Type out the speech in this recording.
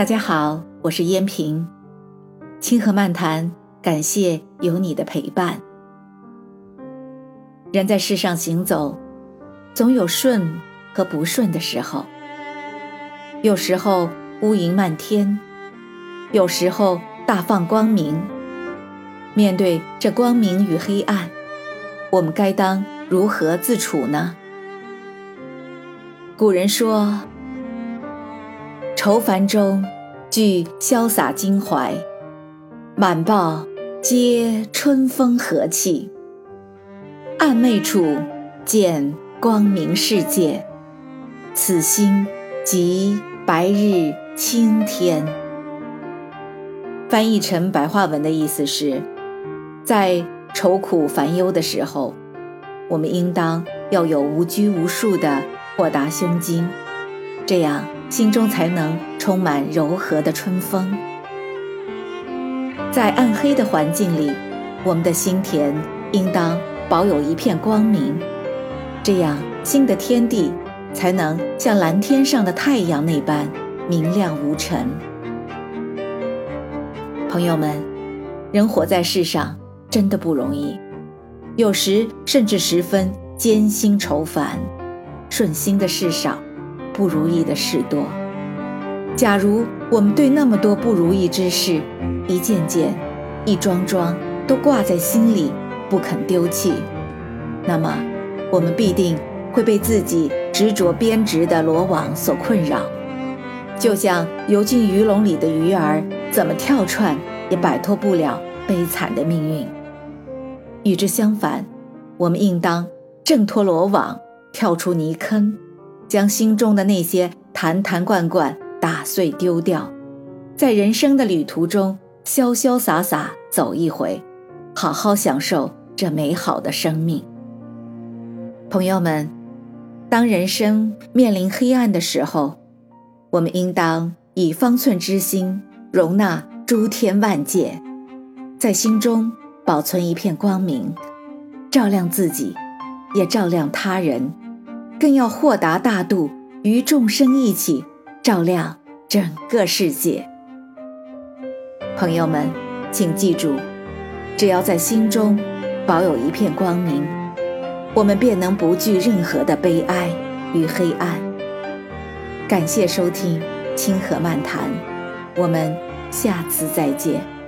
大家好，我是燕平，清河漫谈，感谢有你的陪伴。人在世上行走，总有顺和不顺的时候，有时候乌云漫天，有时候大放光明。面对这光明与黑暗，我们该当如何自处呢？古人说。愁烦中，具潇洒襟怀；满抱皆春风和气。暗昧处见光明世界，此心即白日青天。翻译成白话文的意思是：在愁苦烦忧的时候，我们应当要有无拘无束的豁达胸襟，这样。心中才能充满柔和的春风。在暗黑的环境里，我们的心田应当保有一片光明，这样新的天地才能像蓝天上的太阳那般明亮无尘。朋友们，人活在世上真的不容易，有时甚至十分艰辛愁烦，顺心的事少。不如意的事多。假如我们对那么多不如意之事，一件件、一桩桩都挂在心里，不肯丢弃，那么我们必定会被自己执着编织的罗网所困扰，就像游进鱼笼里的鱼儿，怎么跳窜也摆脱不了悲惨的命运。与之相反，我们应当挣脱罗网，跳出泥坑。将心中的那些坛坛罐罐打碎丢掉，在人生的旅途中潇潇洒洒走一回，好好享受这美好的生命。朋友们，当人生面临黑暗的时候，我们应当以方寸之心容纳诸天万界，在心中保存一片光明，照亮自己，也照亮他人。更要豁达大度，与众生一起照亮整个世界。朋友们，请记住，只要在心中保有一片光明，我们便能不惧任何的悲哀与黑暗。感谢收听《清河漫谈》，我们下次再见。